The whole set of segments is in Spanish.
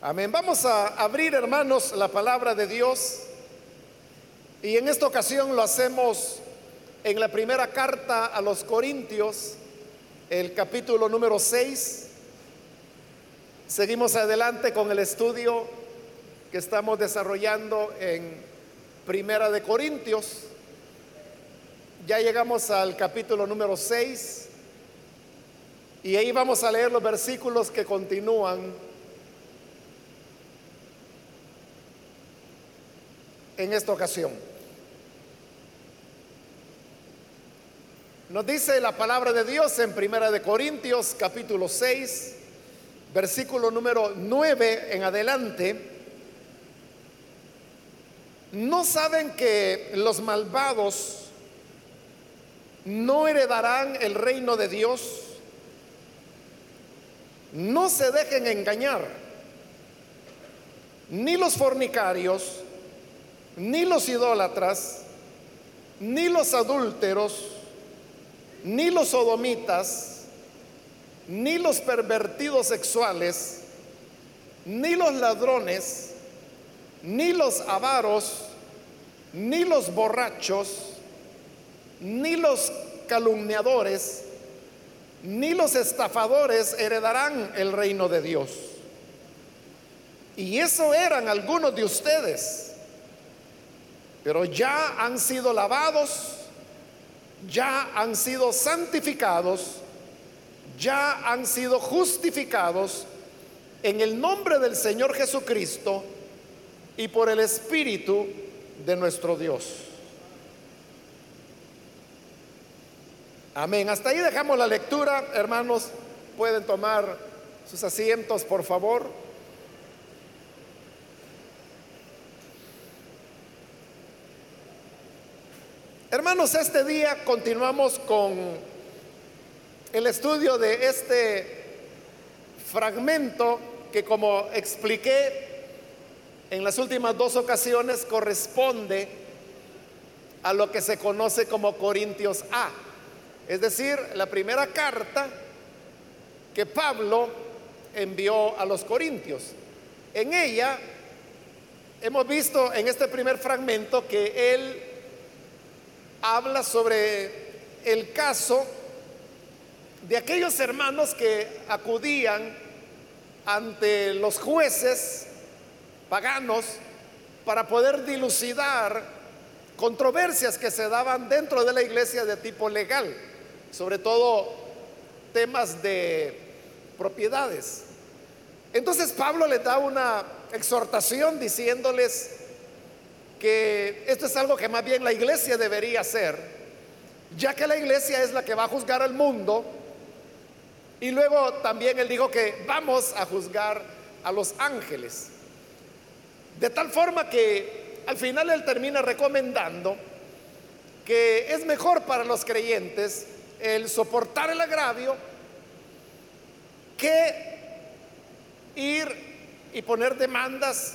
Amén. Vamos a abrir, hermanos, la palabra de Dios. Y en esta ocasión lo hacemos en la primera carta a los Corintios, el capítulo número 6. Seguimos adelante con el estudio que estamos desarrollando en Primera de Corintios. Ya llegamos al capítulo número 6 y ahí vamos a leer los versículos que continúan en esta ocasión. Nos dice la palabra de Dios en Primera de Corintios capítulo 6, versículo número 9 en adelante. ¿No saben que los malvados no heredarán el reino de Dios? No se dejen engañar, ni los fornicarios, ni los idólatras, ni los adúlteros, ni los sodomitas, ni los pervertidos sexuales, ni los ladrones, ni los avaros, ni los borrachos, ni los calumniadores, ni los estafadores heredarán el reino de Dios. Y eso eran algunos de ustedes, pero ya han sido lavados, ya han sido santificados, ya han sido justificados en el nombre del Señor Jesucristo y por el Espíritu de nuestro Dios. Amén. Hasta ahí dejamos la lectura. Hermanos, pueden tomar sus asientos, por favor. Hermanos, este día continuamos con el estudio de este fragmento que como expliqué en las últimas dos ocasiones corresponde a lo que se conoce como Corintios A. Es decir, la primera carta que Pablo envió a los Corintios. En ella hemos visto en este primer fragmento que él habla sobre el caso de aquellos hermanos que acudían ante los jueces paganos para poder dilucidar controversias que se daban dentro de la iglesia de tipo legal sobre todo temas de propiedades. Entonces Pablo les da una exhortación diciéndoles que esto es algo que más bien la iglesia debería hacer, ya que la iglesia es la que va a juzgar al mundo. Y luego también él dijo que vamos a juzgar a los ángeles. De tal forma que al final él termina recomendando que es mejor para los creyentes el soportar el agravio que ir y poner demandas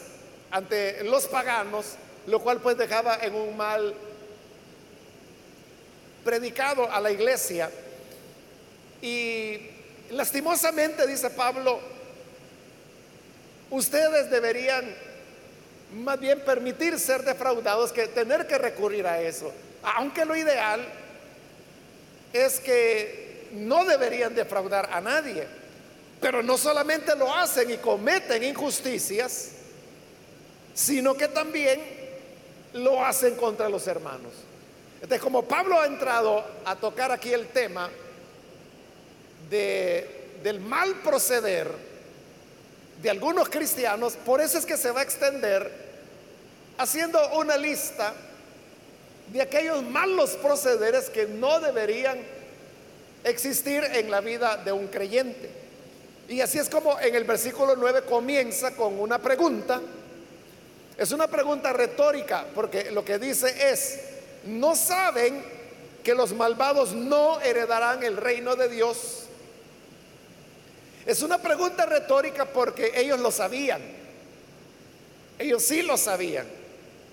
ante los paganos, lo cual pues dejaba en un mal predicado a la iglesia. Y lastimosamente, dice Pablo, ustedes deberían más bien permitir ser defraudados que tener que recurrir a eso. Aunque lo ideal es que no deberían defraudar a nadie, pero no solamente lo hacen y cometen injusticias, sino que también lo hacen contra los hermanos. Entonces, como Pablo ha entrado a tocar aquí el tema de, del mal proceder de algunos cristianos, por eso es que se va a extender haciendo una lista de aquellos malos procederes que no deberían existir en la vida de un creyente. Y así es como en el versículo 9 comienza con una pregunta. Es una pregunta retórica porque lo que dice es, ¿no saben que los malvados no heredarán el reino de Dios? Es una pregunta retórica porque ellos lo sabían. Ellos sí lo sabían.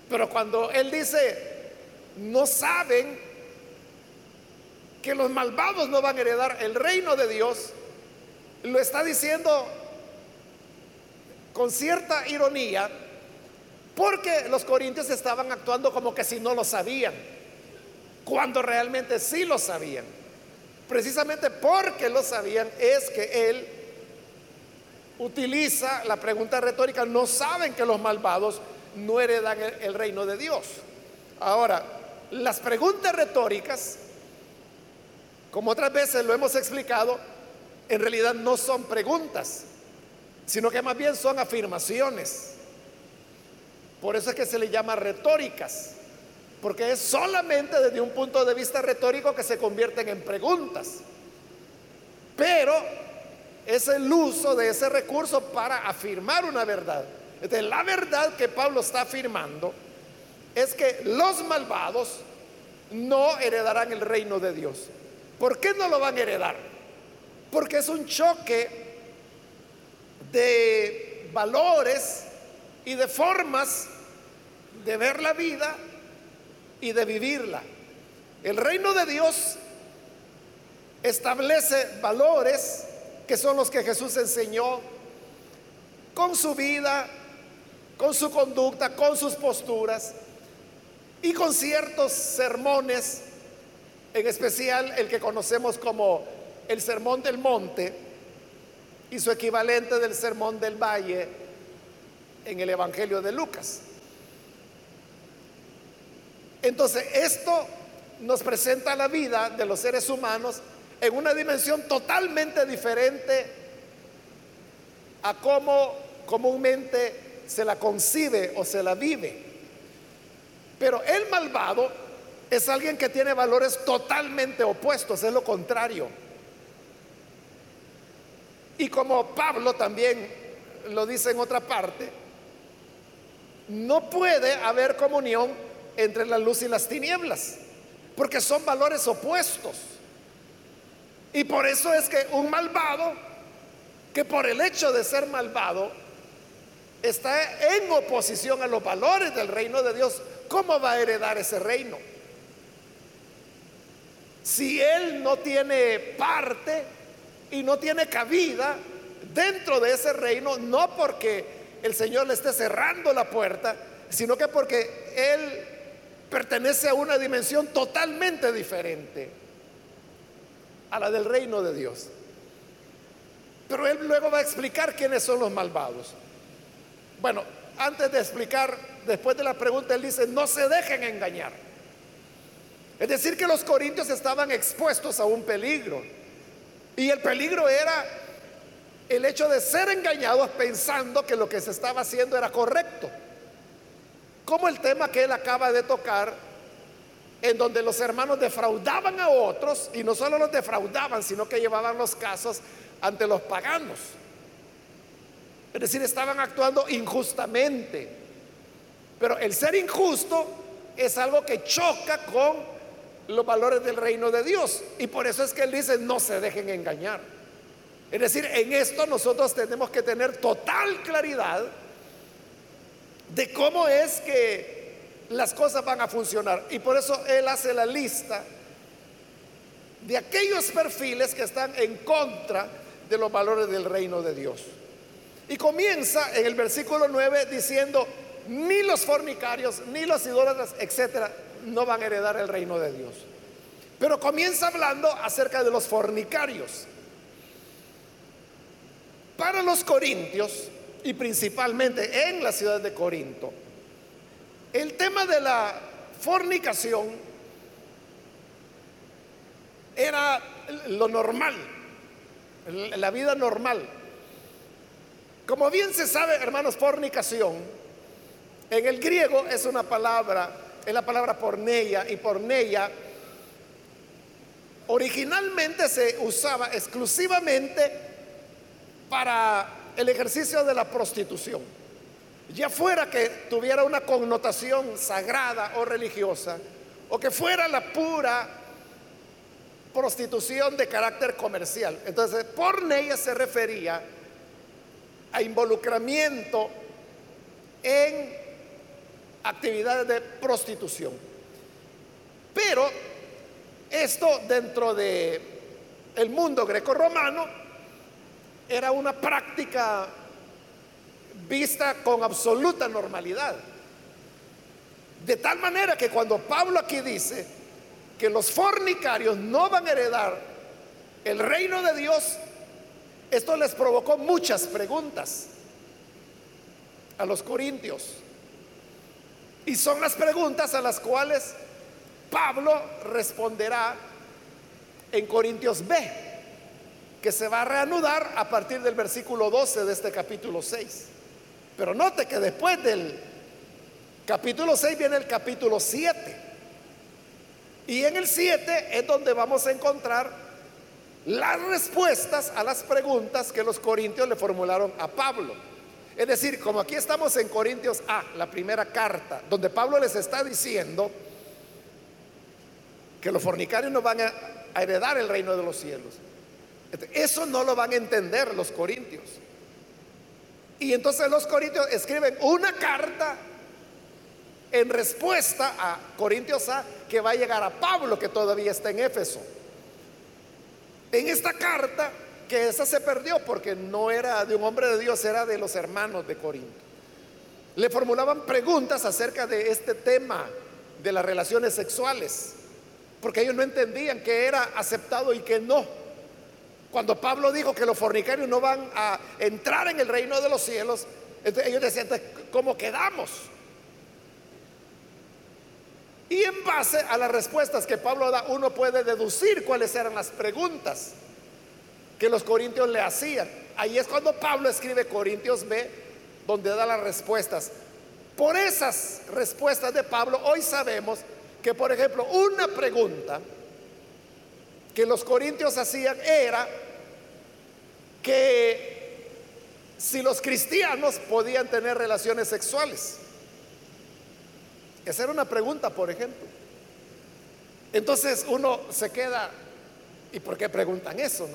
Pero cuando él dice, no saben que los malvados no van a heredar el reino de Dios, lo está diciendo con cierta ironía porque los corintios estaban actuando como que si no lo sabían, cuando realmente sí lo sabían. Precisamente porque lo sabían es que él utiliza la pregunta retórica, no saben que los malvados no heredan el, reino de Dios. Ahora, las preguntas retóricas, como otras veces lo hemos explicado, en realidad no son preguntas, sino que más bien son afirmaciones. Por eso es que se le llama retóricas, porque es solamente desde un punto de vista retórico que se convierten en preguntas. Pero es el uso de ese recurso para afirmar una verdad. La verdad que Pablo está afirmando es que los malvados no heredarán el reino de Dios. ¿Por qué no lo van a heredar? Porque es un choque de valores y de formas de ver la vida y de vivirla. El reino de Dios establece valores que son los que Jesús enseñó con su vida, con su conducta, con sus posturas y con ciertos sermones, en especial el que conocemos como el Sermón del Monte y su equivalente del Sermón del Valle en el Evangelio de Lucas. Entonces, esto nos presenta la vida de los seres humanos en una dimensión totalmente diferente a cómo comúnmente se la concibe o se la vive. Pero el malvado es alguien que tiene valores totalmente opuestos, es lo contrario. Y como Pablo también lo dice en otra parte, no puede haber comunión entre la luz y las tinieblas, porque son valores opuestos. Y por eso es que un malvado, que por el hecho de ser malvado, está en oposición a los valores del reino de Dios, ¿cómo va a heredar ese reino? Si él no tiene parte y no tiene cabida dentro de ese reino, no porque el Señor le esté cerrando la puerta, sino que porque él pertenece a una dimensión totalmente diferente a la del reino de Dios. Pero él luego va a explicar quiénes son los malvados. Bueno, antes de explicar, después de la pregunta, él dice, no se dejen engañar. Es decir, que los corintios estaban expuestos a un peligro. Y el peligro era el hecho de ser engañados pensando que lo que se estaba haciendo era correcto. Como el tema que él acaba de tocar, en donde los hermanos defraudaban a otros, y no solo los defraudaban, sino que llevaban los casos ante los paganos. Es decir, estaban actuando injustamente. Pero el ser injusto es algo que choca con los valores del reino de Dios. Y por eso es que él dice, no se dejen engañar. Es decir, en esto nosotros tenemos que tener total claridad de cómo es que las cosas van a funcionar. Y por eso él hace la lista de aquellos perfiles que están en contra de los valores del reino de Dios. Y comienza en el versículo 9 diciendo, ni los fornicarios, ni los idólatras, etcétera, no van a heredar el reino de Dios. Pero comienza hablando acerca de los fornicarios. Para los corintios, y principalmente en la ciudad de Corinto. El tema de la fornicación era lo normal, la vida normal. Como bien se sabe, hermanos, fornicación, en el griego es una palabra, es la palabra porneia, y porneia originalmente se usaba exclusivamente para el ejercicio de la prostitución, ya fuera que tuviera una connotación sagrada o religiosa, o que fuera la pura prostitución de carácter comercial. Entonces, por ella se refería a involucramiento en actividades de prostitución. Pero esto dentro de el mundo greco-romano era una práctica vista con absoluta normalidad. De tal manera que cuando Pablo aquí dice que los fornicarios no van a heredar el reino de Dios, esto les provocó muchas preguntas a los corintios. Y son las preguntas a las cuales Pablo responderá en Corintios B, que se va a reanudar a partir del versículo 12 de este capítulo 6. Pero note que después del capítulo 6 viene el capítulo 7. Y en el 7 es donde vamos a encontrar las respuestas a las preguntas que los corintios le formularon a Pablo. Es decir, como aquí estamos en Corintios A, la primera carta, donde Pablo les está diciendo que los fornicarios no van a, heredar el reino de los cielos. Eso no lo van a entender los corintios. Y entonces los corintios escriben una carta en respuesta a Corintios A que va a llegar a Pablo que todavía está en Éfeso. En esta carta, que esa se perdió porque no era de un hombre de Dios, era de los hermanos de Corinto. Le formulaban preguntas acerca de este tema de las relaciones sexuales, porque ellos no entendían que era aceptado y que no. Cuando Pablo dijo que los fornicarios no van a entrar en el reino de los cielos, ellos decían, ¿cómo quedamos? Y en base a las respuestas que Pablo da, uno puede deducir cuáles eran las preguntas que los corintios le hacían. Ahí es cuando Pablo escribe Corintios B, donde da las respuestas. Por esas respuestas de Pablo, hoy sabemos que, por ejemplo, una pregunta que los corintios hacían era que si los cristianos podían tener relaciones sexuales. Esa era una pregunta, por ejemplo. Entonces uno se queda, ¿y por qué preguntan eso?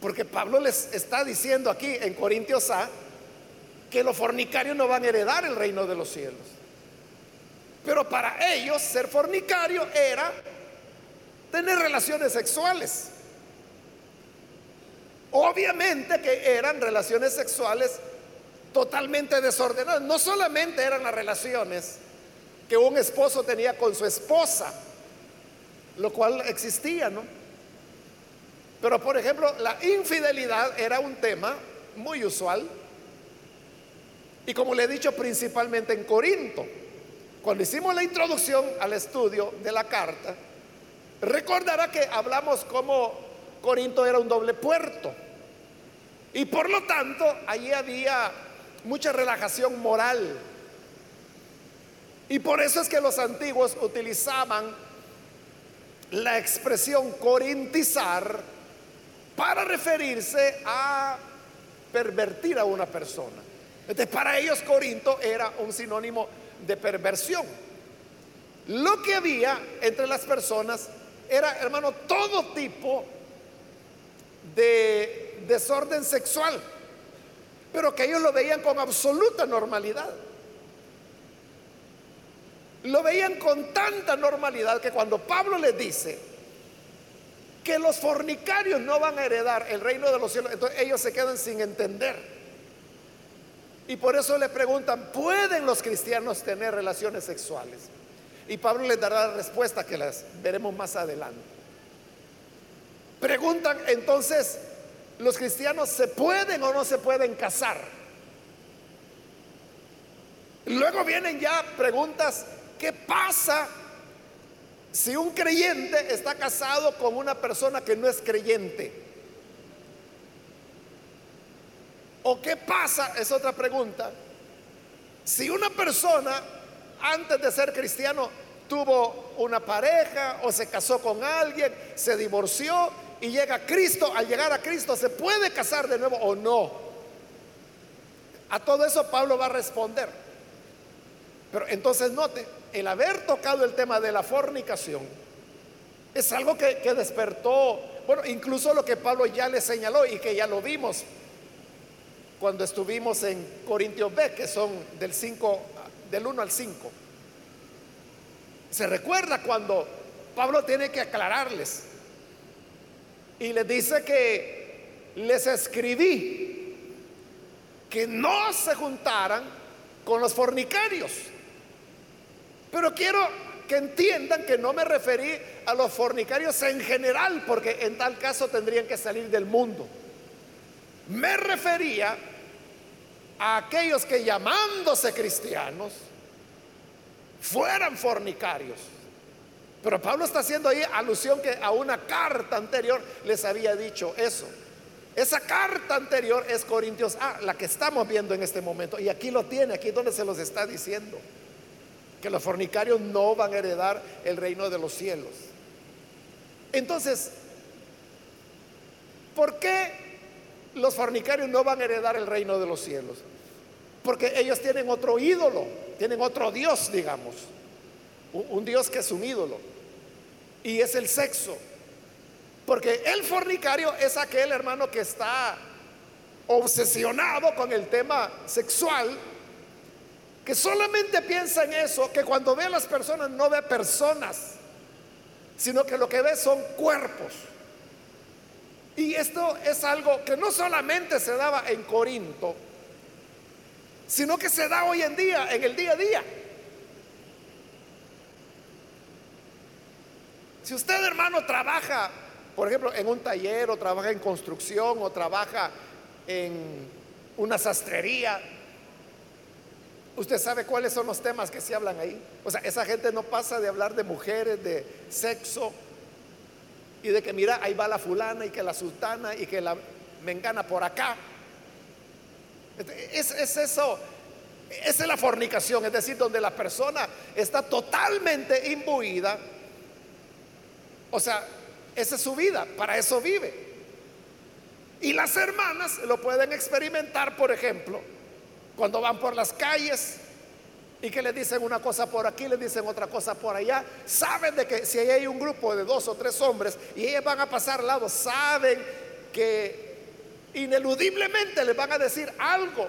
Porque Pablo les está diciendo aquí en Corintios A que los fornicarios no van a heredar el reino de los cielos. Pero para ellos ser fornicario era tener relaciones sexuales. Obviamente que eran relaciones sexuales totalmente desordenadas. No solamente eran las relaciones que un esposo tenía con su esposa, lo cual existía, ¿no? Pero por ejemplo, la infidelidad era un tema muy usual. Y como le he dicho, principalmente en Corinto. Cuando hicimos la introducción al estudio de la carta, recordará que hablamos como Corinto era un doble puerto. Y por lo tanto, allí había mucha relajación moral. Y por eso es que los antiguos utilizaban la expresión corintizar para referirse a pervertir a una persona. Entonces, para ellos Corinto era un sinónimo de perversión. Lo que había entre las personas era, hermano, todo tipo de desorden sexual pero que ellos lo veían con absoluta normalidad. Lo veían con tanta normalidad que cuando Pablo les dice que los fornicarios no van a heredar el reino de los cielos, entonces ellos se quedan sin entender. Y por eso le preguntan, ¿pueden los cristianos tener relaciones sexuales? Y Pablo les dará la respuesta que las veremos más adelante. Preguntan entonces, los cristianos se pueden o no se pueden casar. Luego vienen ya preguntas, ¿qué pasa si un creyente está casado con una persona que no es creyente? ¿O qué pasa? Es otra pregunta. Si una persona antes de ser cristiano tuvo una pareja o se casó con alguien, se divorció y llega a Cristo, al llegar a Cristo, ¿se puede casar de nuevo o no? A todo eso Pablo va a responder. Pero entonces note, el haber tocado el tema de la fornicación es algo que, despertó, bueno, incluso lo que Pablo ya le señaló y que ya lo vimos cuando estuvimos en Corintios B, que son del 5, del 1 al 5. Se recuerda cuando Pablo tiene que aclararles y les dice que les escribí que no se juntaran con los fornicarios. Pero quiero que entiendan que no me referí a los fornicarios en general, porque en tal caso tendrían que salir del mundo. Me refería a aquellos que llamándose cristianos fueran fornicarios. Pero Pablo está haciendo ahí alusión que a una carta anterior les había dicho eso. Esa carta anterior es Corintios A, la que estamos viendo en este momento. Y aquí lo tiene, aquí donde se los está diciendo. Que los fornicarios no van a heredar el reino de los cielos. Entonces, ¿por qué los fornicarios no van a heredar el reino de los cielos? Porque ellos tienen otro ídolo, tienen otro Dios, digamos. Un Dios que es un ídolo. Y es el sexo. Porque el fornicario es aquel hermano que está obsesionado con el tema sexual, que solamente piensa en eso, que cuando ve a las personas no ve personas, sino que lo que ve son cuerpos. Y esto es algo que no solamente se daba en Corinto, sino que se da hoy en día, en el día a día. Si usted, hermano, trabaja, por ejemplo, en un taller o trabaja en construcción o trabaja en una sastrería, usted sabe cuáles son los temas que se hablan ahí. O sea, esa gente no pasa de hablar de mujeres, de sexo y de que mira, ahí va la fulana y que la sultana y que la mengana por acá. Es, es eso, esa es la fornicación, es decir, donde la persona está totalmente imbuida o sea, esa es su vida, para eso vive. Y las hermanas lo pueden experimentar, por ejemplo, cuando van por las calles y que le dicen una cosa por aquí, le dicen otra cosa por allá. Saben de que si hay un grupo de dos o tres hombres y ellas van a pasar al lado, saben que ineludiblemente les van a decir algo.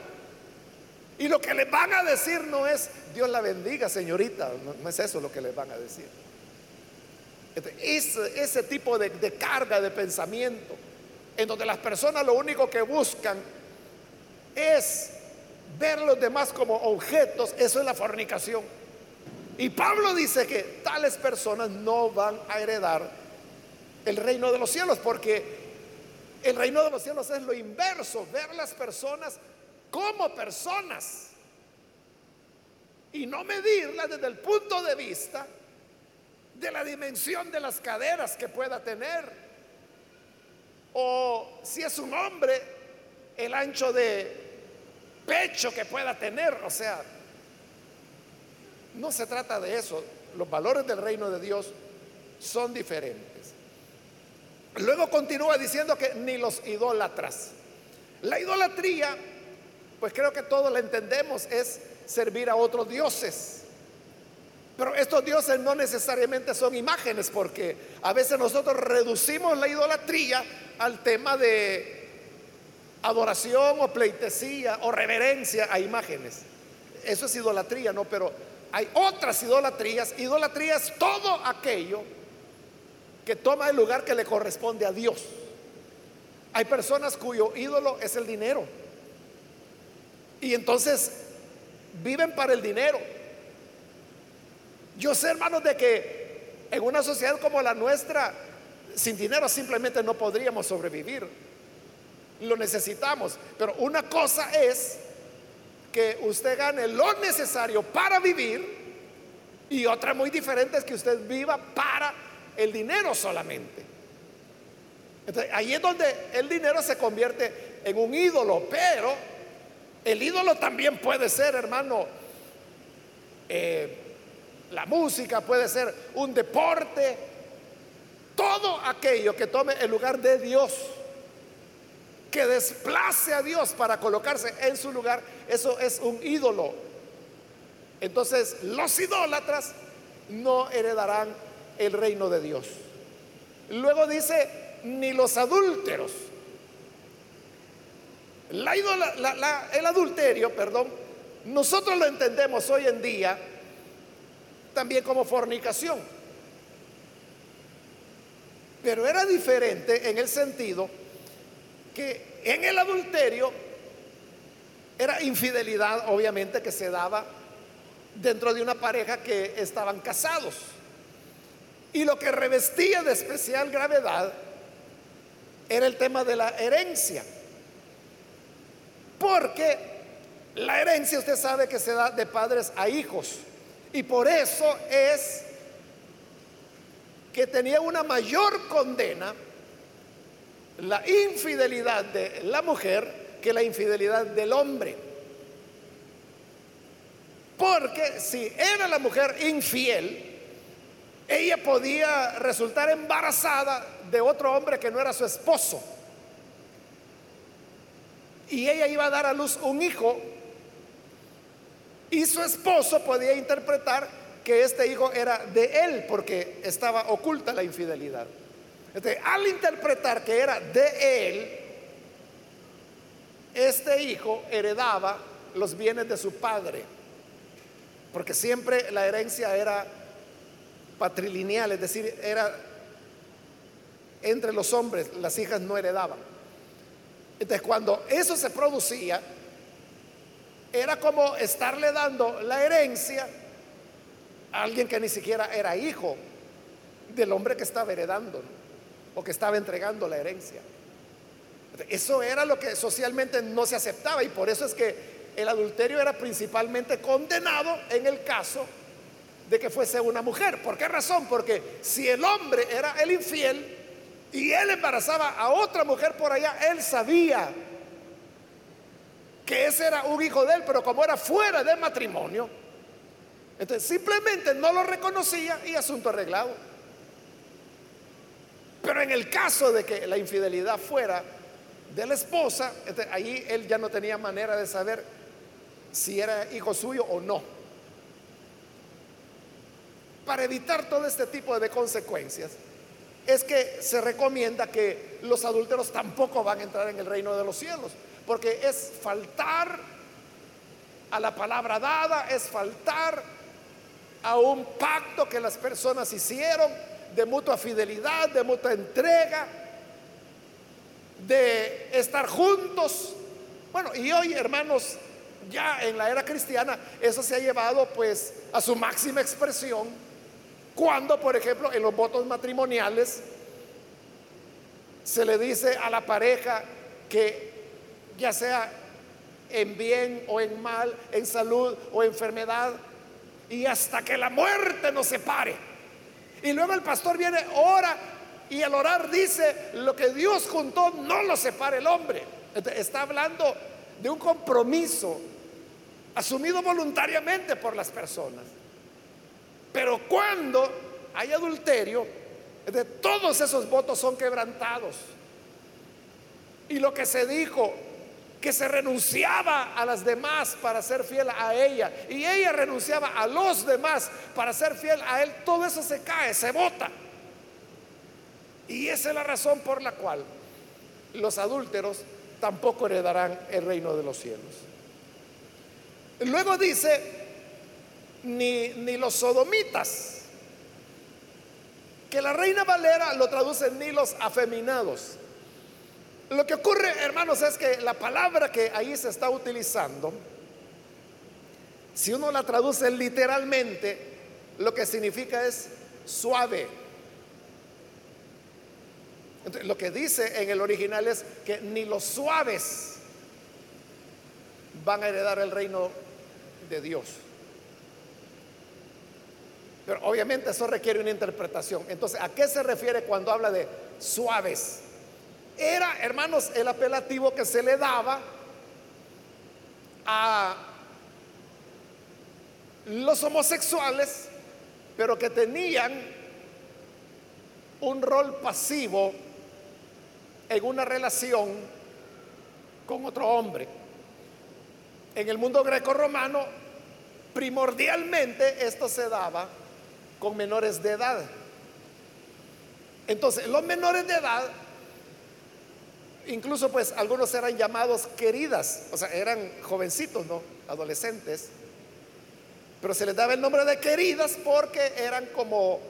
Y lo que les van a decir no es Dios la bendiga, señorita, no, es eso lo que les van a decir. Ese, ese tipo de, de carga de pensamiento, en donde las personas lo único que buscan es ver a los demás como objetos, eso es la fornicación. Y Pablo dice que tales personas no van a heredar el reino de los cielos, porque el reino de los cielos es lo inverso, ver las personas como personas y no medirlas desde el punto de vista de la dimensión de las caderas que pueda tener. O si es un hombre, el ancho de pecho que pueda tener. O sea, no se trata de eso. Los valores del reino de Dios son diferentes. Luego continúa diciendo que ni los idólatras. La idolatría, pues creo que todos la entendemos, es servir a otros dioses. Pero estos dioses no necesariamente son imágenes, porque a veces nosotros reducimos la idolatría al tema de adoración o pleitesía o reverencia a imágenes. Eso es idolatría, ¿no? Pero hay otras idolatrías. Idolatría es todo aquello que toma el lugar que le corresponde a Dios. Hay personas cuyo ídolo es el dinero. Y entonces viven para el dinero yo sé, hermanos, de que en una sociedad como la nuestra, sin dinero simplemente no podríamos sobrevivir. Lo necesitamos. Pero una cosa es que usted gane lo necesario para vivir y otra muy diferente es que usted viva para el dinero solamente. ahí es donde el dinero se convierte en un ídolo, pero el ídolo también puede ser, hermano, eh, la música, puede ser un deporte, todo aquello que tome el lugar de Dios, que desplace a Dios para colocarse en su lugar, eso es un ídolo. Entonces los idólatras no heredarán el reino de Dios. Luego dice, ni los adúlteros. La el adulterio, perdón, nosotros lo entendemos hoy en día también como fornicación. Pero era diferente en el sentido que en el adulterio infidelidad obviamente que se daba dentro de una pareja que estaban casados. Y lo que revestía de especial gravedad era el tema de la herencia. Porque la herencia usted sabe que se da de padres a hijos. Y por eso es que tenía una mayor condena la infidelidad de la mujer que la infidelidad del hombre. Porque si era la mujer infiel, ella podía resultar embarazada de otro hombre que no era su esposo. Y ella iba a dar a luz un hijo. Y su esposo podía interpretar que este hijo era de él porque estaba oculta la infidelidad. al interpretar que era de él, este hijo heredaba los bienes de su padre. Porque siempre la herencia era patrilineal, es decir, era entre los hombres, las hijas no heredaban. Entonces, cuando eso se producía, era como estarle dando la herencia a alguien que ni siquiera era hijo del hombre que estaba heredando o que estaba entregando la herencia. Eso era lo que socialmente no se aceptaba y por eso es que el adulterio era principalmente condenado en el caso de que fuese una mujer. ¿Por qué razón? Porque si el hombre era el infiel y él embarazaba a otra mujer por allá, él sabía que ese era un hijo de él, pero como era fuera del matrimonio, entonces simplemente no lo reconocía y asunto arreglado. Pero en el caso de que la infidelidad fuera de la esposa, ahí él ya no tenía manera de saber si era hijo suyo o no para evitar todo este tipo de consecuencias, es que se recomienda que los adúlteros tampoco van a entrar en el reino de los cielos, porque es faltar a la palabra dada, es faltar a un pacto que las personas hicieron de mutua fidelidad, de mutua entrega, de estar juntos. Bueno, y hoy, hermanos, ya en la era cristiana, eso se ha llevado pues a su máxima expresión cuando, por ejemplo, en los votos matrimoniales se le dice a la pareja que ya sea en bien o en mal, en salud o enfermedad, y hasta que la muerte nos separe. Y luego el pastor viene, ora, y al orar dice, lo que Dios juntó no lo separe el hombre. Está hablando de un compromiso asumido voluntariamente por las personas. Pero cuando hay adulterio, de todos esos votos son quebrantados. Y lo que se dijo, que se renunciaba a las demás para ser fiel a ella, y ella renunciaba a los demás para ser fiel a él, todo eso se cae, se vota. Y esa es la razón por la cual los adúlteros tampoco heredarán el reino de los cielos. Luego dice, ni, los sodomitas. Que la reina Valera lo traduce ni los afeminados. Lo que ocurre, hermanos, es que la palabra que ahí se está utilizando, si uno la traduce literalmente, lo que significa es suave. lo que dice en el original es que ni los suaves van a heredar el reino de Dios. Pero obviamente eso requiere una interpretación. Entonces, ¿a qué se refiere cuando habla de suaves? Era, hermanos, el apelativo que se le daba a los homosexuales, pero que tenían un rol pasivo en una relación con otro hombre. En el mundo greco-romano, primordialmente esto se daba con menores de edad. Entonces, los menores de edad, incluso pues algunos eran llamados queridas, o sea, eran jovencitos, ¿no? Adolescentes. Pero se les daba el nombre de queridas porque eran como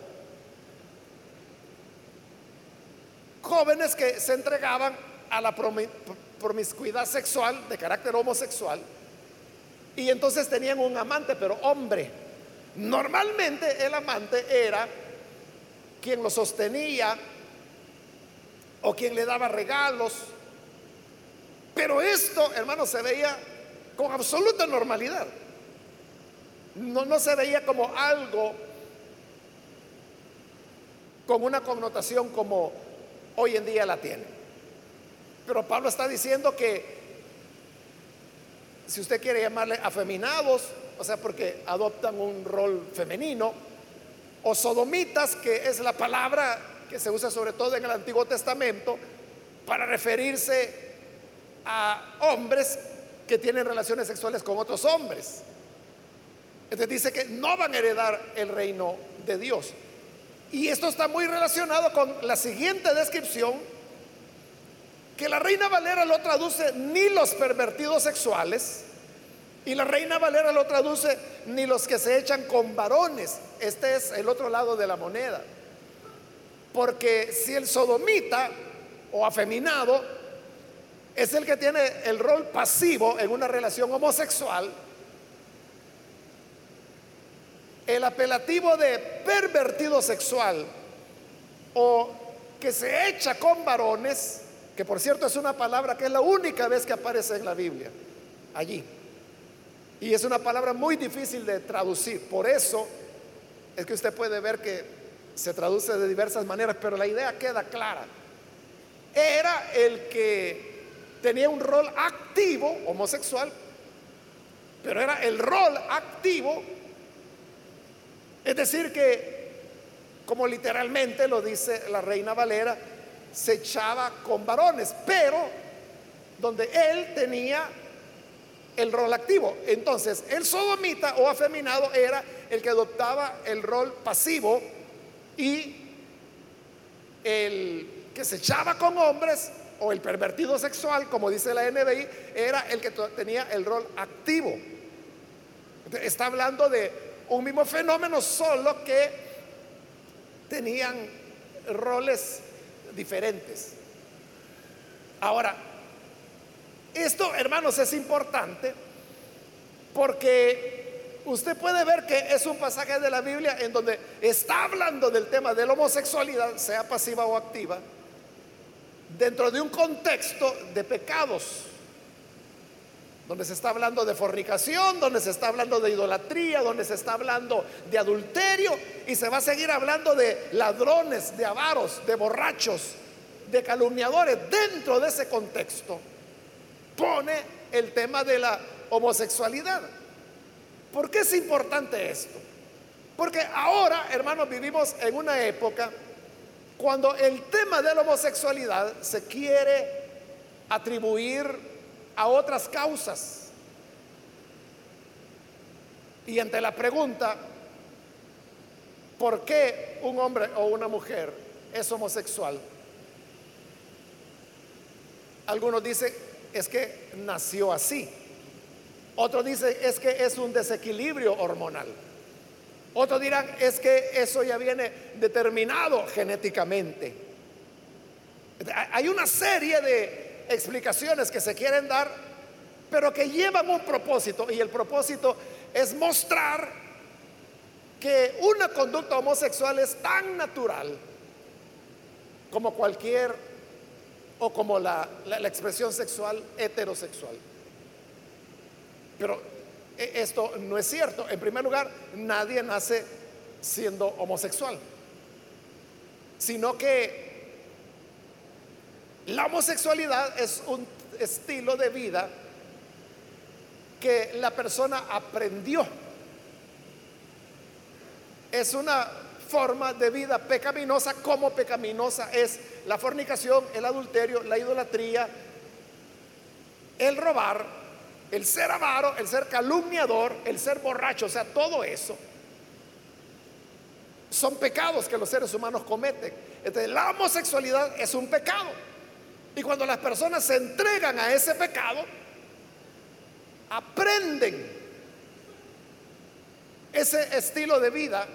jóvenes que se entregaban a la promiscuidad sexual de carácter homosexual Y entonces tenían un amante, pero hombre. Normalmente el amante era quien lo sostenía o quien le daba regalos. Pero esto, hermano, se veía con absoluta normalidad. No, no se veía como algo con una connotación como hoy en día la tiene. Pero Pablo está diciendo que si usted quiere llamarle afeminados, o sea, porque adoptan un rol femenino, o sodomitas, que es la palabra que se usa sobre todo en el Antiguo Testamento para referirse a hombres que tienen relaciones sexuales con otros hombres. Entonces dice que no van a heredar el reino de Dios. Y esto está muy relacionado con la siguiente descripción, que la Reina Valera lo traduce ni los pervertidos sexuales, y la Reina Valera lo traduce ni los que se echan con varones. Este es el otro lado de la moneda. Porque si el sodomita o afeminado es el que tiene el rol pasivo en una relación homosexual, el apelativo de pervertido sexual o que se echa con varones, que por cierto es una palabra que es la única vez que aparece en la Biblia, allí. Y es una palabra muy difícil de traducir. Por eso es que usted puede ver que se traduce de diversas maneras, pero la idea queda clara. Era el que tenía un rol activo, homosexual, pero era el rol activo es decir, que, como literalmente lo dice la reina Valera, se echaba con varones, pero donde él tenía el rol activo. Entonces, el sodomita o afeminado era el que adoptaba el rol pasivo y el que se echaba con hombres o el pervertido sexual, como dice la NBI, era el que tenía el rol activo. Está hablando de un mismo fenómeno, solo que tenían roles diferentes. Ahora, esto, hermanos, es importante porque usted puede ver que es un pasaje de la Biblia en donde está hablando del tema de la homosexualidad, sea pasiva o activa, dentro de un contexto de pecados donde se está hablando de fornicación, donde se está hablando de idolatría, donde se está hablando de adulterio y se va a seguir hablando de ladrones, de avaros, de borrachos, de calumniadores. Dentro de ese contexto pone el tema de la homosexualidad. ¿Por qué es importante esto? Porque ahora, hermanos, vivimos en una época cuando el tema de la homosexualidad se quiere atribuir a otras causas. Y ante la pregunta, ¿por qué un hombre o una mujer es homosexual? Algunos dicen, es que nació así. Otros dicen, es que es un desequilibrio hormonal. Otros dirán, es que eso ya viene determinado genéticamente. Hay una serie de explicaciones que se quieren dar, pero que llevan un propósito y el propósito es mostrar que una conducta homosexual es tan natural como cualquier o como la, expresión sexual heterosexual. Pero e, esto no es cierto. En primer lugar, nadie nace siendo homosexual, sino que la homosexualidad es un estilo de vida que la persona aprendió. Es una forma de vida pecaminosa como pecaminosa es la fornicación, el adulterio, la idolatría, el robar, el ser avaro, el ser calumniador, el ser borracho, o sea, todo eso son pecados que los seres humanos cometen. Entonces, la homosexualidad es un pecado. Y cuando las personas se entregan a ese pecado, aprenden ese estilo de vida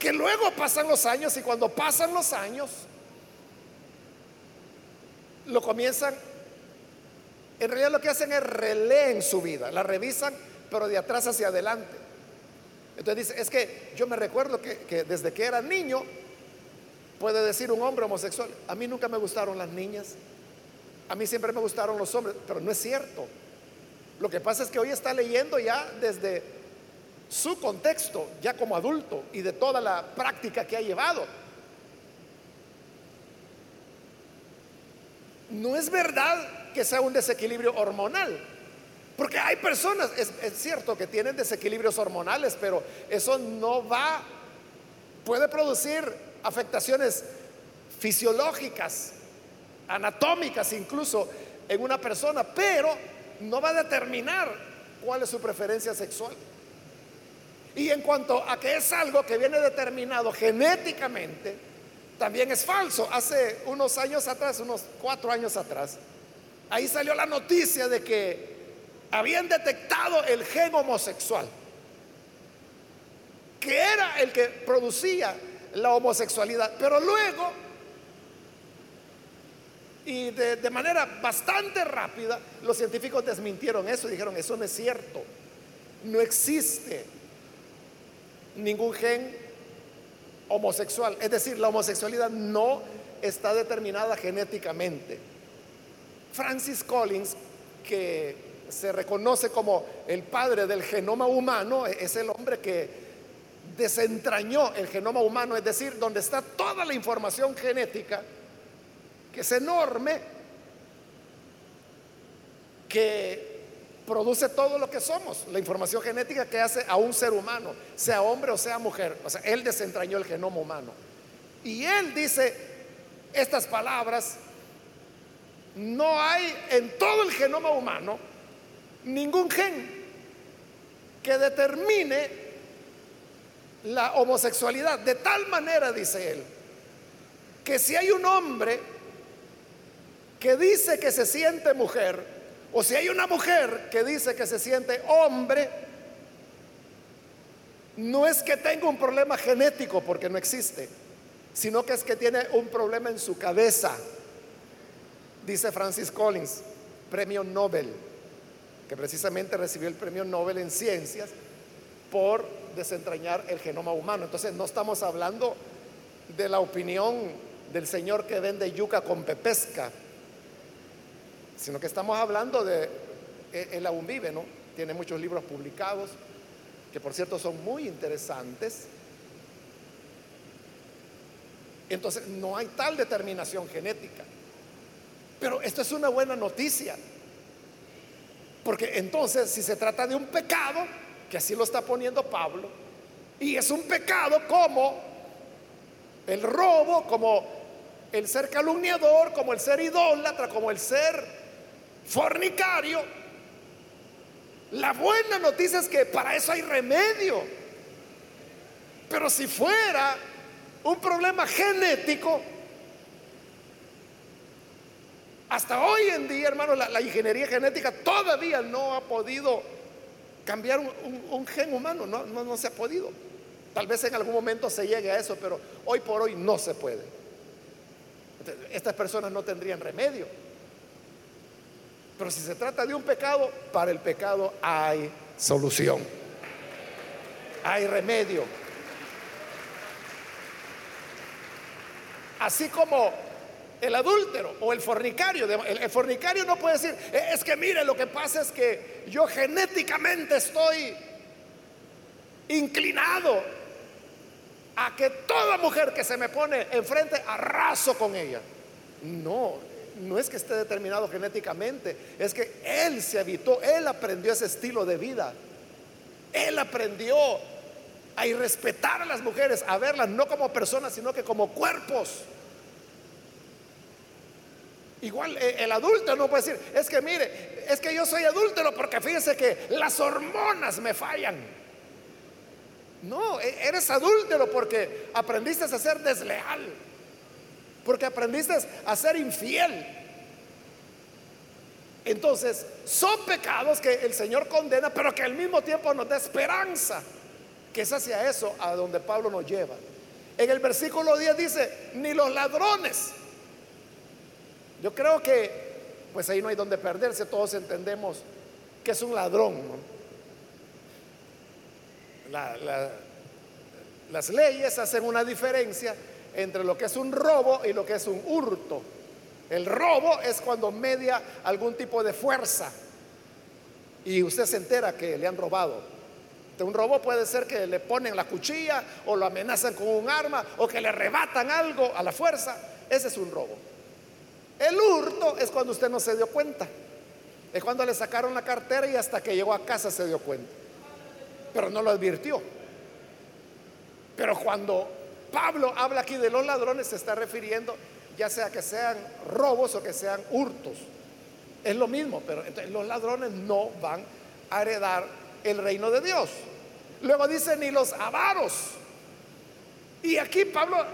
que luego pasan los años y cuando pasan los años, lo comienzan, en realidad lo que hacen es releen su vida, la revisan pero de atrás hacia adelante. Entonces dice, es que yo me recuerdo que, que desde que era niño, puede decir un hombre homosexual, a mí nunca me gustaron las niñas, a mí siempre me gustaron los hombres, pero no es cierto. Lo que pasa es que hoy está leyendo ya desde su contexto, ya como adulto, y de toda la práctica que ha llevado. No es verdad que sea un desequilibrio hormonal, porque hay personas, es, cierto que tienen desequilibrios hormonales, pero eso no va, puede producir afectaciones fisiológicas, anatómicas incluso en una persona, pero no va a determinar cuál es su preferencia sexual. Y en cuanto a que es algo que viene determinado genéticamente, también es falso. Hace unos años atrás, unos cuatro años atrás, ahí salió la noticia de que habían detectado el gen homosexual, que era el que producía la homosexualidad. Pero luego, y de, manera bastante rápida, los científicos desmintieron eso y dijeron, eso no es cierto. No existe ningún gen homosexual. Es decir, la homosexualidad no está determinada genéticamente. Francis Collins, que se reconoce como el padre del genoma humano, es el hombre que desentrañó el genoma humano, es decir, donde está toda la información genética, que es enorme, que produce todo lo que somos, la información genética que hace a un ser humano, sea hombre o sea mujer. O sea, él desentrañó el genoma humano. Y él dice estas palabras, no hay en todo el genoma humano ningún gen que determine la homosexualidad. De tal manera, dice él, que si hay un hombre que dice que se siente mujer, o si hay una mujer que dice que se siente hombre, no es que tenga un problema genético porque no existe, sino que es que tiene un problema en su cabeza, dice Francis Collins, premio Nobel, que precisamente recibió el premio Nobel en ciencias por desentrañar el genoma humano. Entonces no estamos hablando de la opinión del señor que vende yuca con pepesca, sino que estamos hablando de, e, él aún vive, ¿no? Tiene muchos libros publicados, que por cierto son muy interesantes. Entonces no hay tal determinación genética. Pero esto es una buena noticia. Porque entonces si se trata de un pecado, que así lo está poniendo Pablo, y es un pecado como el robo, como el ser calumniador, como el ser idólatra, como el ser fornicario. La buena noticia es que para eso hay remedio. Pero si fuera un problema genético, hasta hoy en día, hermano, la, ingeniería genética todavía no ha podido cambiar un, gen humano, no, no, se ha podido. Tal vez en algún momento se llegue a eso, pero hoy por hoy no se puede. Estas personas no tendrían remedio. Pero si se trata de un pecado, para el pecado hay solución. Hay remedio. Así como el adúltero o el fornicario. El, fornicario no puede decir, eh, es que mire, lo que pasa es que yo genéticamente estoy inclinado a que toda mujer que se me pone enfrente arraso con ella. No, no es que esté determinado genéticamente, es que él se habitó, él aprendió ese estilo de vida. Él aprendió a respetar a las mujeres, a verlas no como personas, sino que como cuerpos. Igual eh, el adúltero no puede decir, es que mire, es que yo soy adúltero porque fíjese que las hormonas me fallan. No, e, eres adúltero porque aprendiste a ser desleal, porque aprendiste a ser infiel. Entonces, son pecados que el Señor condena, pero que al mismo tiempo nos da esperanza, que es hacia eso a donde Pablo nos lleva. En el versículo 10 dice, ni los ladrones, yo creo que pues ahí no hay donde perderse, todos entendemos que es un ladrón. las leyes hacen una diferencia entre lo que es un robo y lo que es un hurto. El robo es cuando media algún tipo de fuerza y usted se entera que le han robado. un robo puede ser que le ponen la cuchilla o lo amenazan con un arma o que le arrebatan algo a la fuerza. Ese es un robo. El hurto es cuando usted no se dio cuenta. Es cuando le sacaron la cartera y hasta que llegó a casa se dio cuenta. Pero no lo advirtió. Pero cuando Pablo habla aquí de los ladrones, se está refiriendo ya sea que sean robos o que sean hurtos. Es lo mismo, pero los ladrones no van a heredar el reino de Dios. Luego dice, ni los avaros. Y aquí Pablo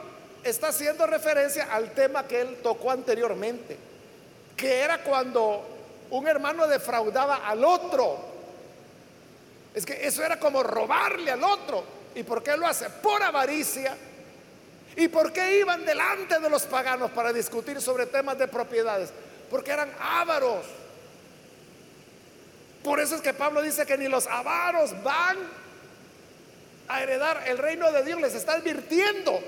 está haciendo referencia al tema que él tocó anteriormente, que era cuando un hermano defraudaba al otro. Es que eso era como robarle al otro. ¿Y por qué lo hace? Por avaricia ¿Y por qué iban delante de los paganos para discutir sobre temas de propiedades? Porque eran ávaros. Por eso es que Pablo dice que ni los avaros van a heredar el reino de Dios, les está advirtiendo.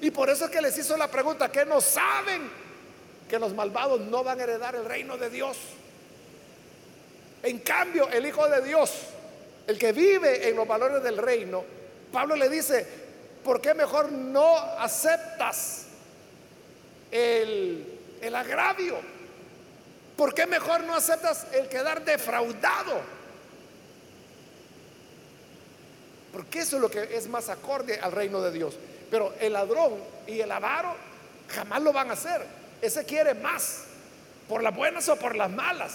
Y por eso es que les hizo la pregunta, que no saben que los malvados no van a heredar el reino de Dios. En cambio, el Hijo de Dios, el que vive en los valores del reino, Pablo le dice, ¿por qué mejor no aceptas el, el agravio? ¿Por qué mejor no aceptas el quedar defraudado? Porque eso es lo que es más acorde al reino de Dios. Pero el ladrón y el avaro jamás lo van a hacer. Ese quiere más, por las buenas o por las malas.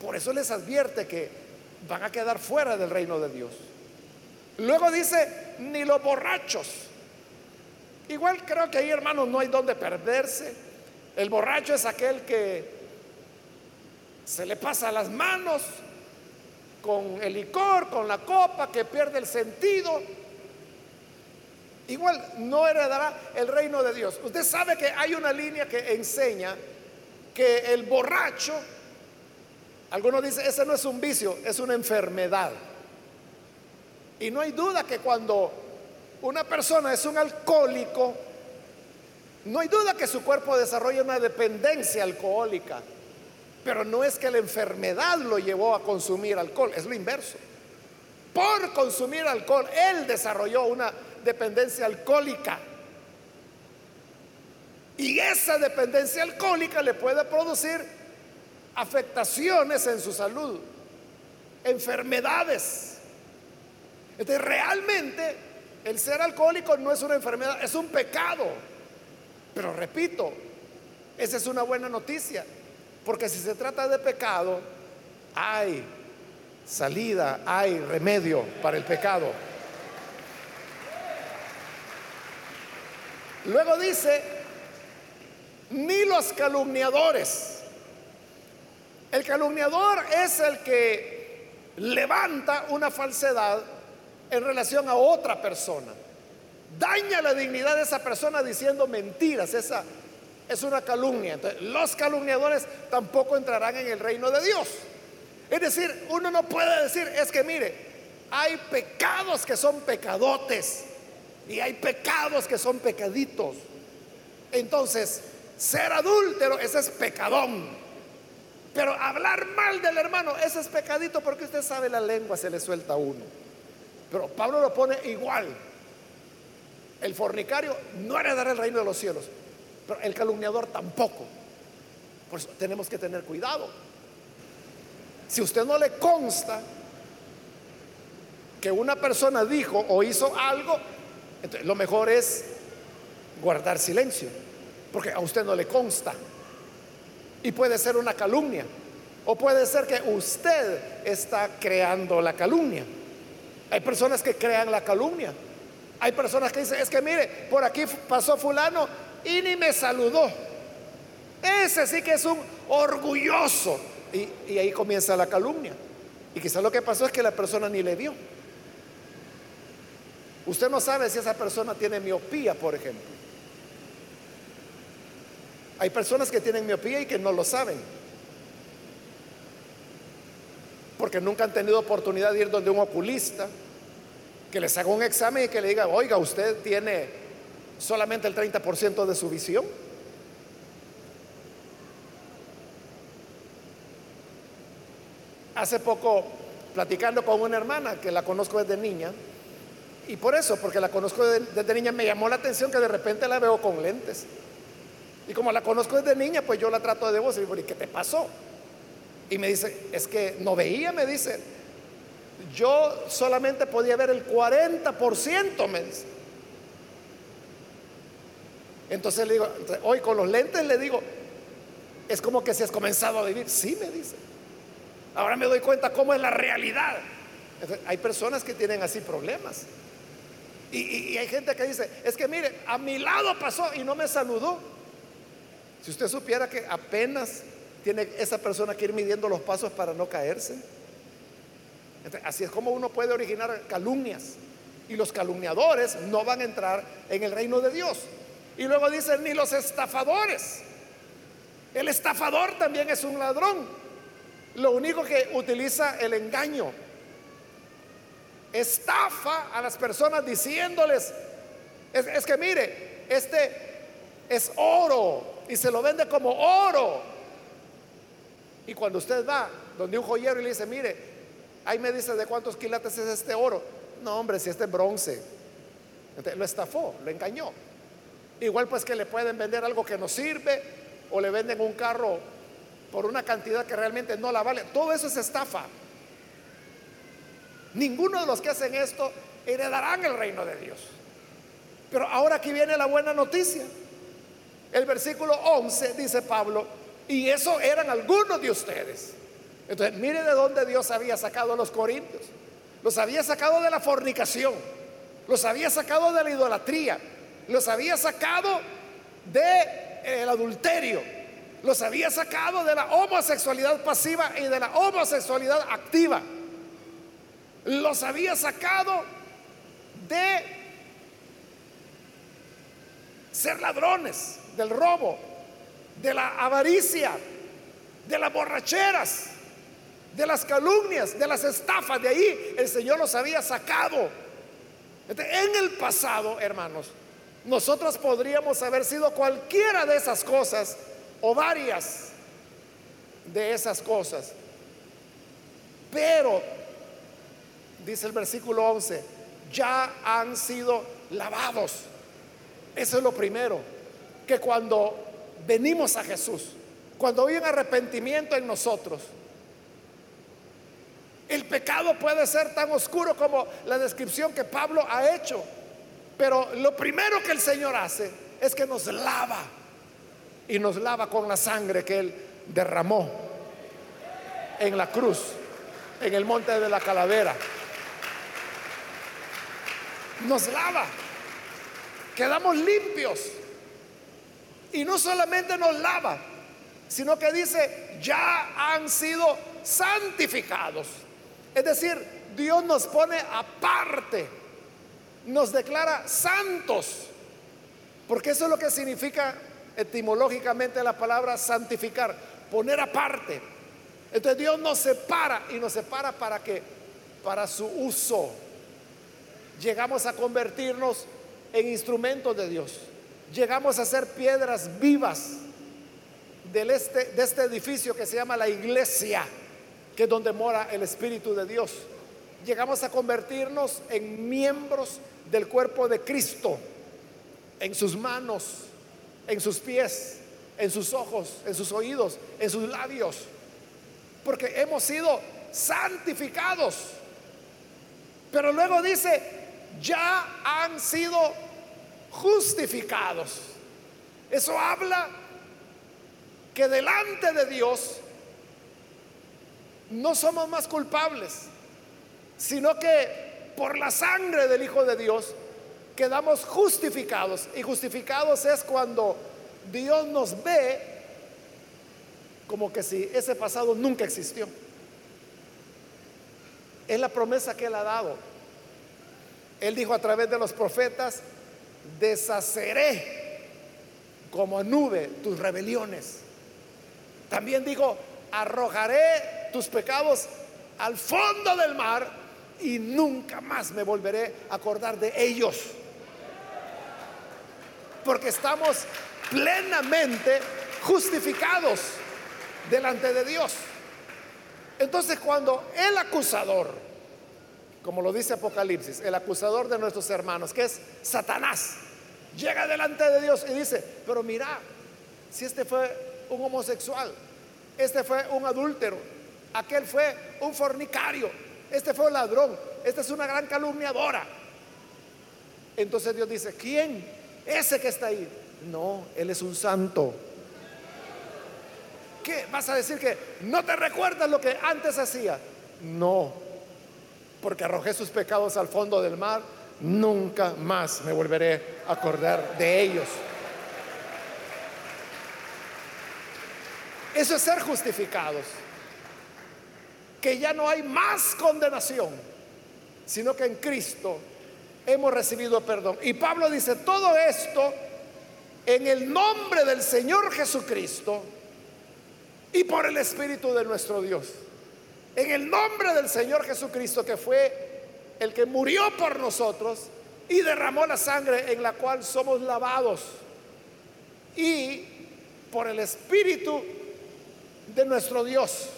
Por eso les advierte que van a quedar fuera del reino de Dios. Luego dice, ni los borrachos. Igual creo que ahí, hermanos, no hay donde perderse. El borracho es aquel que se le pasa las manos con el licor, con la copa, que pierde el sentido. Igual no heredará el reino de Dios. Usted sabe que hay una línea que enseña que el borracho, algunos dicen, ese no es un vicio, es una enfermedad. Y no hay duda que cuando una persona es un alcohólico, no hay duda que su cuerpo desarrolla una dependencia alcohólica, pero no es que la enfermedad lo llevó a consumir alcohol, es lo inverso. Por consumir alcohol, él desarrolló una dependencia alcohólica. Y esa dependencia alcohólica le puede producir afectaciones en su salud, enfermedades. Entonces, realmente el ser alcohólico no es una enfermedad, es un pecado. Pero repito, esa es una buena noticia, porque si se trata de pecado, hay salida, hay remedio para el pecado. Luego dice, ni los calumniadores. El calumniador es el que levanta una falsedad en relación a otra persona. Daña la dignidad de esa persona diciendo mentiras. Esa es una calumnia. los calumniadores tampoco entrarán en el reino de Dios. Es decir, uno no puede decir, es que mire, hay pecados que son pecadotes y hay pecados que son pecaditos. Entonces, ser adúltero, ese es pecadón. Pero hablar mal del hermano, ese es pecadito porque usted sabe la lengua se le suelta a uno. Pero Pablo lo pone igual. El fornicario no heredará el reino de los cielos, pero el calumniador tampoco. Por eso tenemos que tener cuidado. Si usted no le consta que una persona dijo o hizo algo, entonces lo mejor es guardar silencio, porque a usted no le consta. Y puede ser una calumnia, o puede ser que usted está creando la calumnia. Hay personas que crean la calumnia. Hay personas que dicen, es que mire, por aquí pasó fulano y ni me saludó. Ese sí que es un orgulloso. Y, ahí comienza la calumnia. Y quizás lo que pasó es que la persona ni le vio. Usted no sabe si esa persona tiene miopía, por ejemplo. Hay personas que tienen miopía y que no lo saben. Porque nunca han tenido oportunidad de ir donde un oculista que les haga un examen y que le diga, oiga, usted tiene solamente el 30% de su visión. Hace poco, platicando con una hermana que la conozco desde niña, y por eso, porque la conozco desde, niña, me llamó la atención que de repente la veo con lentes. Y como la conozco desde niña, pues yo la trato de voz y digo, ¿y qué te pasó? Y me dice, es que no veía, me dice. Yo solamente podía ver el 40%, me dice. Entonces le digo, hoy con los lentes le digo, es como que si has comenzado a vivir. Sí, me dice. Ahora me doy cuenta cómo es la realidad. hay personas que tienen así problemas. Y, y, hay gente que dice, es que mire, a mi lado pasó y no me saludó. Si usted supiera que apenas tiene esa persona que ir midiendo los pasos para no caerse. así es como uno puede originar calumnias. Y los calumniadores no van a entrar en el reino de Dios. Y luego dicen, ni los estafadores. El estafador también es un ladrón. Lo único que utiliza el engaño. Estafa a las personas diciéndoles, es, que mire, este es oro y se lo vende como oro. Cuando usted va donde un joyero y le dice, mire, ahí me dice de cuántos quilates es este oro. No, hombre, si este es bronce. lo estafó, lo engañó. Igual pues que le pueden vender algo que no sirve o le venden un carro por una cantidad que realmente no la vale. Todo eso es estafa. Ninguno de los que hacen esto heredarán el reino de Dios. Pero ahora aquí viene la buena noticia. El versículo 11 dice Pablo, y eso eran algunos de ustedes. Entonces, mire de dónde Dios había sacado a los corintios. Los había sacado de la fornicación, los había sacado de la idolatría, los había sacado del de, adulterio, los había sacado de la homosexualidad pasiva y de la homosexualidad activa. Los había sacado de ser ladrones, del robo, de la avaricia, de las borracheras, de las calumnias, de las estafas. De ahí el Señor los había sacado. En el pasado, hermanos, nosotros podríamos haber sido cualquiera de esas cosas o varias de esas cosas. Pero, dice el versículo 11, ya han sido lavados. Eso es lo primero, que cuando venimos a Jesús, cuando hay un arrepentimiento en nosotros, el pecado puede ser tan oscuro como la descripción que Pablo ha hecho. Pero lo primero que el Señor hace es que nos lava. Y nos lava con la sangre que Él derramó en la cruz, en el monte de la calavera. Nos lava. Quedamos limpios. Y no solamente nos lava, sino que dice, ya han sido santificados. Es decir, Dios nos pone aparte, nos declara santos, porque eso es lo que significa etimológicamente la palabra santificar, poner aparte. Entonces Dios nos separa y nos separa para que, para su uso, llegamos a convertirnos en instrumentos de Dios llegamos a ser piedras vivas del este, de este edificio que se llama la iglesia, que es donde mora el Espíritu de Dios. Llegamos a convertirnos en miembros del cuerpo de Cristo, en sus manos, en sus pies, en sus ojos, en sus oídos, en sus labios, porque hemos sido santificados. Pero luego dice, ya han sido justificados. Eso habla que delante de Dios no somos más culpables, sino que por la sangre del Hijo de Dios quedamos justificados. Y justificados es cuando Dios nos ve como que si ese pasado nunca existió. Es la promesa que Él ha dado. Él dijo a través de los profetas, deshaceré como nube tus rebeliones. También dijo, arrojaré tus pecados al fondo del mar y nunca más me volveré a acordar de ellos. Porque estamos plenamente justificados delante de Dios. Entonces cuando el acusador, como lo dice Apocalipsis, el acusador de nuestros hermanos, que es Satanás, llega delante de Dios y dice, pero mira, si este fue un homosexual, este fue un adúltero, aquel fue un fornicario, este fue un ladrón, esta es una gran calumniadora. Entonces Dios dice, ¿quién? Ese que está ahí. No, Él es un santo. ¿Qué? ¿Vas a decir que no te recuerdas lo que antes hacía? No, porque arrojé sus pecados al fondo del mar, nunca más me volveré a acordar de ellos. Eso es ser justificados. Que ya no hay más condenación, sino que en Cristo hemos recibido perdón. Y Pablo dice, todo esto en el nombre del Señor Jesucristo y por el Espíritu de nuestro Dios. En el nombre del Señor Jesucristo, que fue el que murió por nosotros y derramó la sangre en la cual somos lavados. Y por el Espíritu de nuestro Dios,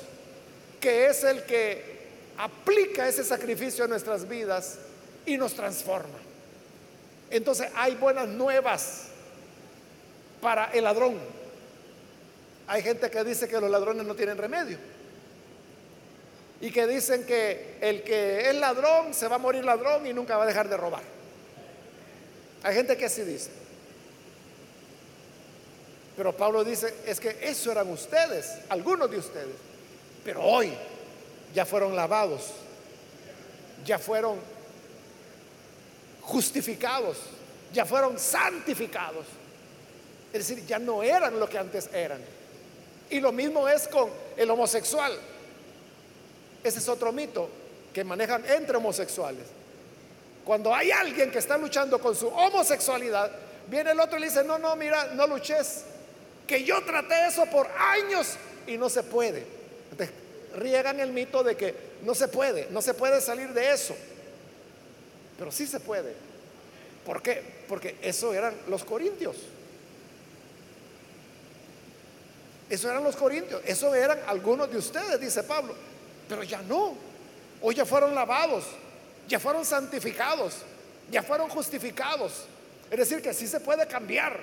que es el que aplica ese sacrificio a nuestras vidas y nos transforma. Entonces hay buenas nuevas para el ladrón. Hay gente que dice que los ladrones no tienen remedio. Y que dicen que el que es ladrón se va a morir ladrón y nunca va a dejar de robar. Hay gente que así dice. Pero Pablo dice, es que eso eran ustedes, algunos de ustedes. Pero hoy ya fueron lavados, ya fueron justificados, ya fueron santificados. Es decir, ya no eran lo que antes eran. Y lo mismo es con el homosexual. Ese es otro mito que manejan entre homosexuales. Cuando hay alguien que está luchando con su homosexualidad, viene el otro y le dice, no, no, mira, no luches, que yo traté eso por años y no se puede. Entonces, riegan el mito de que no se puede, no se puede salir de eso. Pero sí se puede. ¿Por qué? Porque eso eran los corintios. Eso eran los corintios. Eso eran algunos de ustedes, dice Pablo. Pero ya no. Hoy ya fueron lavados, ya fueron santificados, ya fueron justificados. Es decir, que sí se puede cambiar.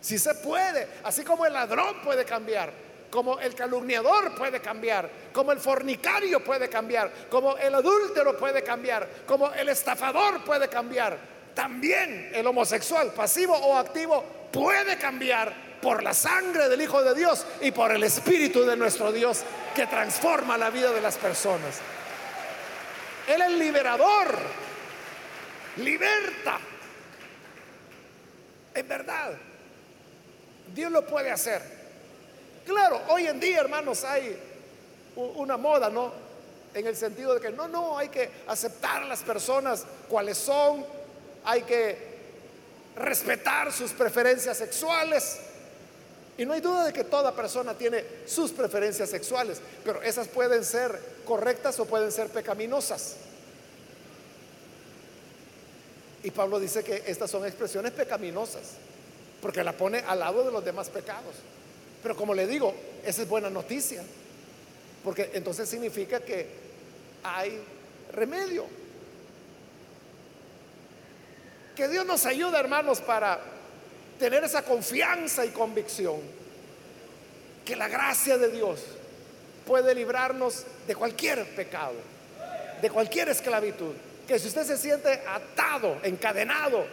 Si se puede, así como el ladrón puede cambiar, como el calumniador puede cambiar, como el fornicario puede cambiar, como el adúltero puede cambiar, como el estafador puede cambiar, también el homosexual, pasivo o activo, puede cambiar por la sangre del Hijo de Dios y por el Espíritu de nuestro Dios que transforma la vida de las personas. Él es liberador, liberta. En verdad. Dios lo puede hacer. Claro, hoy en día, hermanos, hay una moda, ¿no? En el sentido de que no, no, hay que aceptar a las personas cuales son, hay que respetar sus preferencias sexuales. Y no hay duda de que toda persona tiene sus preferencias sexuales, pero esas pueden ser correctas o pueden ser pecaminosas. Y Pablo dice que estas son expresiones pecaminosas porque la pone al lado de los demás pecados. Pero como le digo, esa es buena noticia, porque entonces significa que hay remedio. Que Dios nos ayude, hermanos, para tener esa confianza y convicción que la gracia de Dios puede librarnos de cualquier pecado, de cualquier esclavitud. Que si usted se siente atado, encadenado,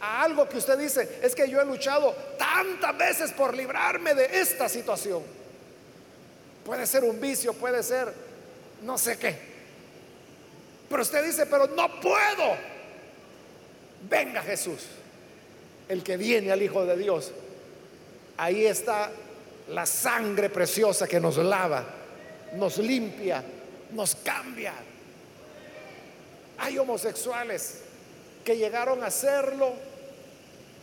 a algo que usted dice, es que yo he luchado tantas veces por librarme de esta situación. Puede ser un vicio, puede ser no sé qué. Pero usted dice, pero no puedo. Venga Jesús, el que viene al Hijo de Dios. Ahí está la sangre preciosa que nos lava, nos limpia, nos cambia. Hay homosexuales que llegaron a hacerlo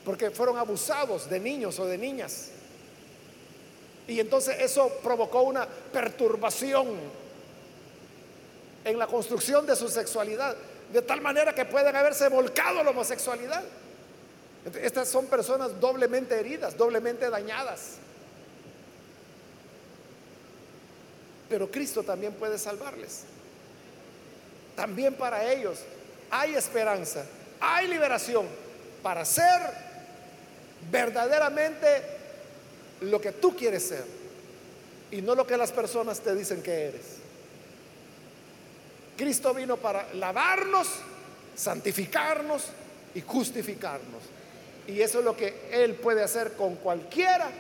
porque fueron abusados de niños o de niñas. Y entonces eso provocó una perturbación en la construcción de su sexualidad, de tal manera que pueden haberse volcado la homosexualidad. Estas son personas doblemente heridas, doblemente dañadas. Pero Cristo también puede salvarles. También para ellos hay esperanza, hay liberación para ser verdaderamente lo que tú quieres ser y no lo que las personas te dicen que eres. Cristo vino para lavarnos, santificarnos y justificarnos. Y eso es lo que Él puede hacer con cualquiera,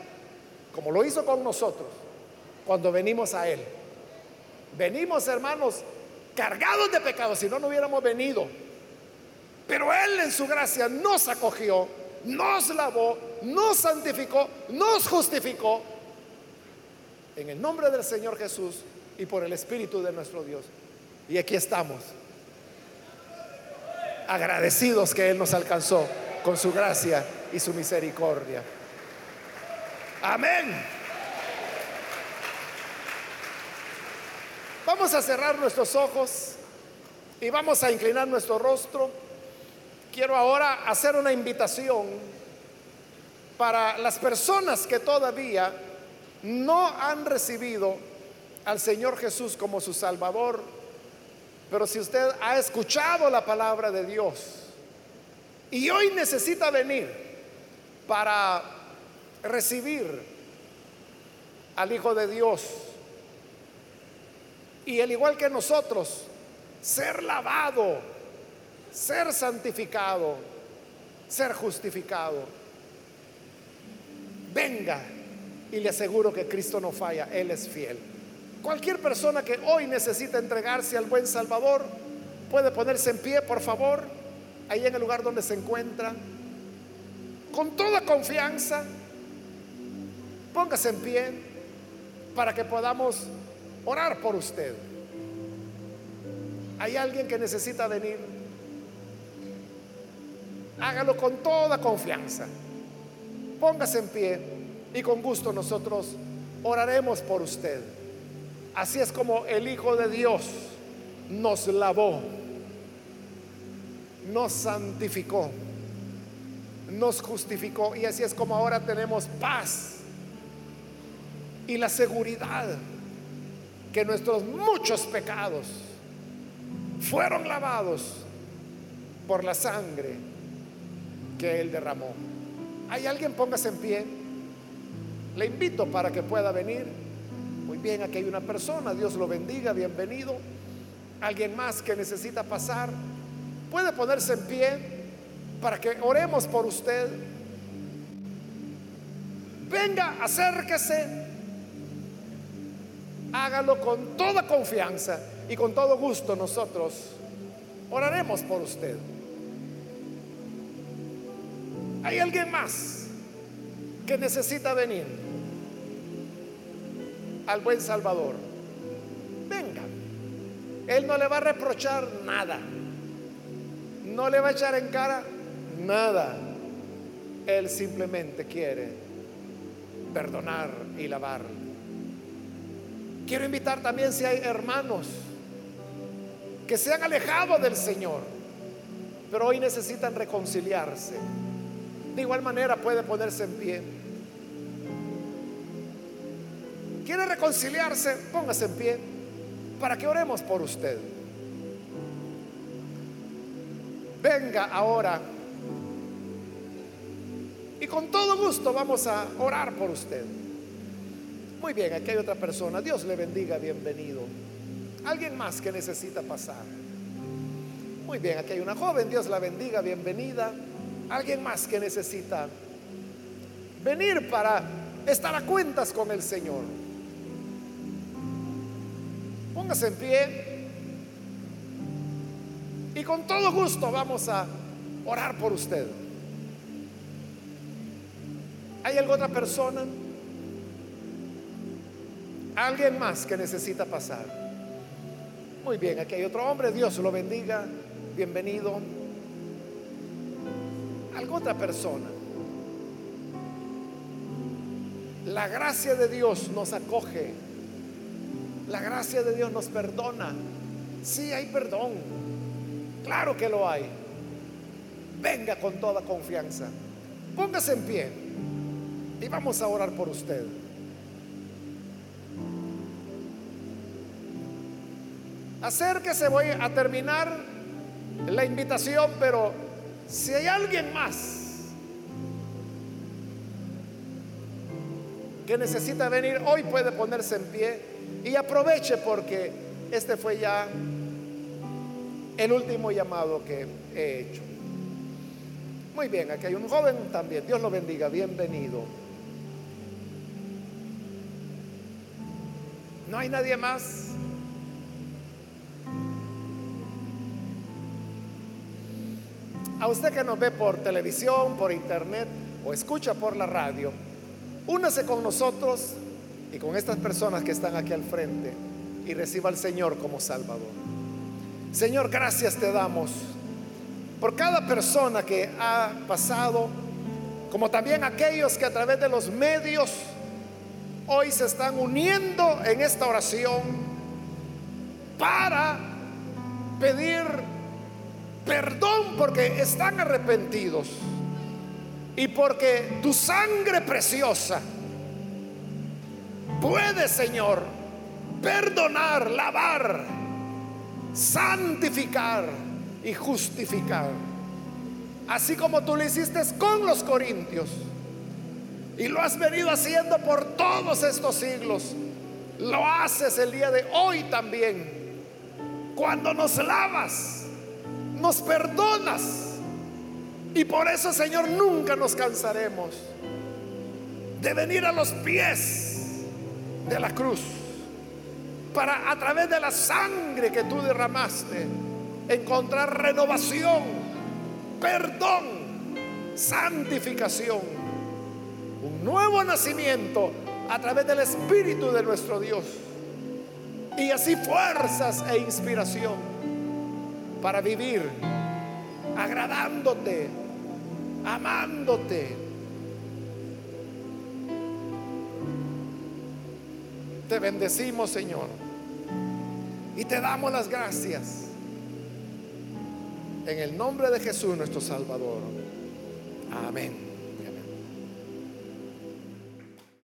como lo hizo con nosotros, cuando venimos a Él. Venimos, hermanos, cargados de pecados, si no, no hubiéramos venido. Pero Él en su gracia nos acogió, nos lavó, nos santificó, nos justificó. En el nombre del Señor Jesús y por el Espíritu de nuestro Dios. Y aquí estamos, agradecidos que Él nos alcanzó con su gracia y su misericordia. Amén. Vamos a cerrar nuestros ojos y vamos a inclinar nuestro rostro. Quiero ahora hacer una invitación para las personas que todavía no han recibido al Señor Jesús como su Salvador. Pero si usted ha escuchado la palabra de Dios, y hoy necesita venir para recibir al Hijo de Dios. Y al igual que nosotros, ser lavado, ser santificado, ser justificado. Venga y le aseguro que Cristo no falla, Él es fiel. Cualquier persona que hoy necesita entregarse al buen Salvador puede ponerse en pie, por favor ahí en el lugar donde se encuentra, con toda confianza, póngase en pie para que podamos orar por usted. Hay alguien que necesita venir. Hágalo con toda confianza. Póngase en pie y con gusto nosotros oraremos por usted. Así es como el Hijo de Dios nos lavó nos santificó, nos justificó y así es como ahora tenemos paz y la seguridad que nuestros muchos pecados fueron lavados por la sangre que Él derramó. ¿Hay alguien? Póngase en pie. Le invito para que pueda venir. Muy bien, aquí hay una persona. Dios lo bendiga. Bienvenido. Alguien más que necesita pasar. Puede ponerse en pie para que oremos por usted. Venga, acérquese. Hágalo con toda confianza y con todo gusto nosotros oraremos por usted. ¿Hay alguien más que necesita venir al buen Salvador? Venga. Él no le va a reprochar nada no le va a echar en cara nada. Él simplemente quiere perdonar y lavar. Quiero invitar también si hay hermanos que se han alejado del Señor, pero hoy necesitan reconciliarse. De igual manera puede ponerse en pie. ¿Quiere reconciliarse? Póngase en pie para que oremos por usted. Venga ahora. Y con todo gusto vamos a orar por usted. Muy bien, aquí hay otra persona. Dios le bendiga, bienvenido. Alguien más que necesita pasar. Muy bien, aquí hay una joven. Dios la bendiga, bienvenida. Alguien más que necesita venir para estar a cuentas con el Señor. Póngase en pie. Y con todo gusto vamos a orar por usted. ¿Hay alguna otra persona? ¿Alguien más que necesita pasar? Muy bien, aquí hay otro hombre. Dios lo bendiga. Bienvenido. ¿Alguna otra persona? La gracia de Dios nos acoge. La gracia de Dios nos perdona Sí, hay perdón. Claro que lo hay. Venga con toda confianza. Póngase en pie y vamos a orar por usted. Acérquese, voy a terminar la invitación, pero si hay alguien más que necesita venir, hoy puede ponerse en pie y aproveche porque este fue ya el último llamado que he hecho. Muy bien, aquí hay un joven también. Dios lo bendiga, bienvenido. ¿No hay nadie más? A usted que nos ve por televisión, por internet o escucha por la radio, únase con nosotros y con estas personas que están aquí al frente y reciba al Señor como Salvador. Señor, gracias te damos por cada persona que ha pasado, como también aquellos que a través de los medios hoy se están uniendo en esta oración para pedir perdón porque están arrepentidos y porque tu sangre preciosa puede, Señor, perdonar, lavar, santificar y justificar. Así como tú lo hiciste con los corintios y lo has venido haciendo por todos estos siglos, lo haces el día de hoy también. Cuando nos lavas, nos perdonas. Y por eso, Señor, nunca nos cansaremos de venir a los pies de la cruz para a través de la sangre que tú derramaste encontrar renovación, perdón, santificación, un nuevo nacimiento a través del Espíritu de nuestro Dios y así fuerzas e inspiración para vivir agradándote, amándote. Te bendecimos, Señor, y te damos las gracias. En el nombre de Jesús nuestro Salvador. Amén.